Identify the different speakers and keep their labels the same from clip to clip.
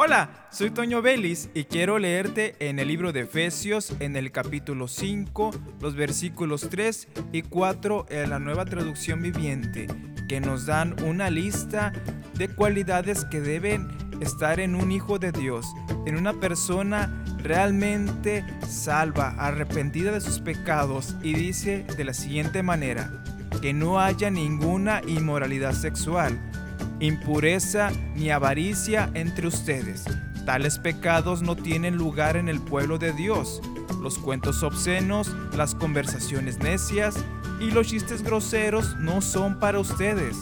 Speaker 1: Hola, soy Toño Vélez y quiero leerte en el libro de Efesios en el capítulo 5, los versículos 3 y 4 en la nueva traducción viviente, que nos dan una lista de cualidades que deben estar en un hijo de Dios, en una persona realmente salva, arrepentida de sus pecados y dice de la siguiente manera, que no haya ninguna inmoralidad sexual impureza ni avaricia entre ustedes. Tales pecados no tienen lugar en el pueblo de Dios. Los cuentos obscenos, las conversaciones necias y los chistes groseros no son para ustedes.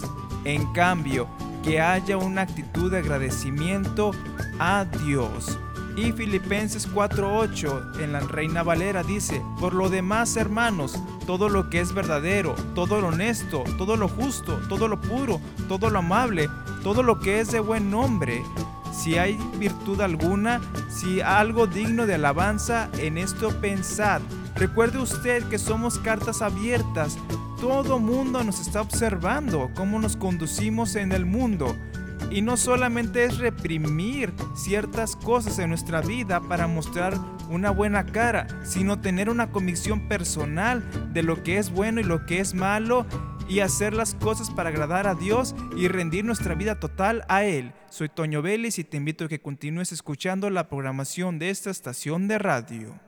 Speaker 1: En cambio, que haya una actitud de agradecimiento a Dios. Y Filipenses 4:8 en la Reina Valera dice, por lo demás hermanos, todo lo que es verdadero, todo lo honesto, todo lo justo, todo lo puro, todo lo amable, todo lo que es de buen nombre, si hay virtud alguna, si algo digno de alabanza, en esto pensad. Recuerde usted que somos cartas abiertas. Todo mundo nos está observando cómo nos conducimos en el mundo. Y no solamente es reprimir ciertas cosas en nuestra vida para mostrar una buena cara, sino tener una convicción personal de lo que es bueno y lo que es malo y hacer las cosas para agradar a Dios y rendir nuestra vida total a Él. Soy Toño Vélez y te invito a que continúes escuchando la programación de esta estación de radio.